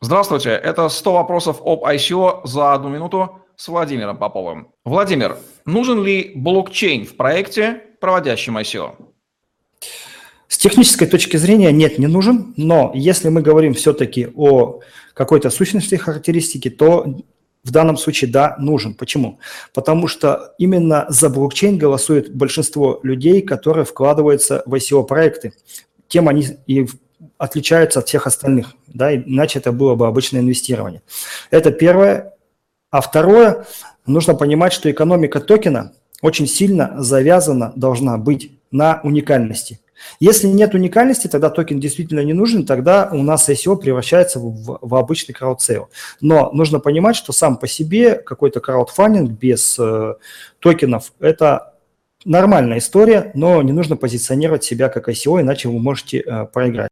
Здравствуйте, это 100 вопросов об ICO за одну минуту с Владимиром Поповым. Владимир, нужен ли блокчейн в проекте, проводящем ICO? С технической точки зрения нет, не нужен, но если мы говорим все-таки о какой-то сущности характеристики, то в данном случае да, нужен. Почему? Потому что именно за блокчейн голосует большинство людей, которые вкладываются в ICO-проекты. Тем они и отличаются от всех остальных, да, иначе это было бы обычное инвестирование. Это первое. А второе, нужно понимать, что экономика токена очень сильно завязана должна быть на уникальности. Если нет уникальности, тогда токен действительно не нужен, тогда у нас ICO превращается в, в обычный краудсейл. Но нужно понимать, что сам по себе какой-то краудфандинг без э, токенов – это нормальная история, но не нужно позиционировать себя как ICO, иначе вы можете э, проиграть.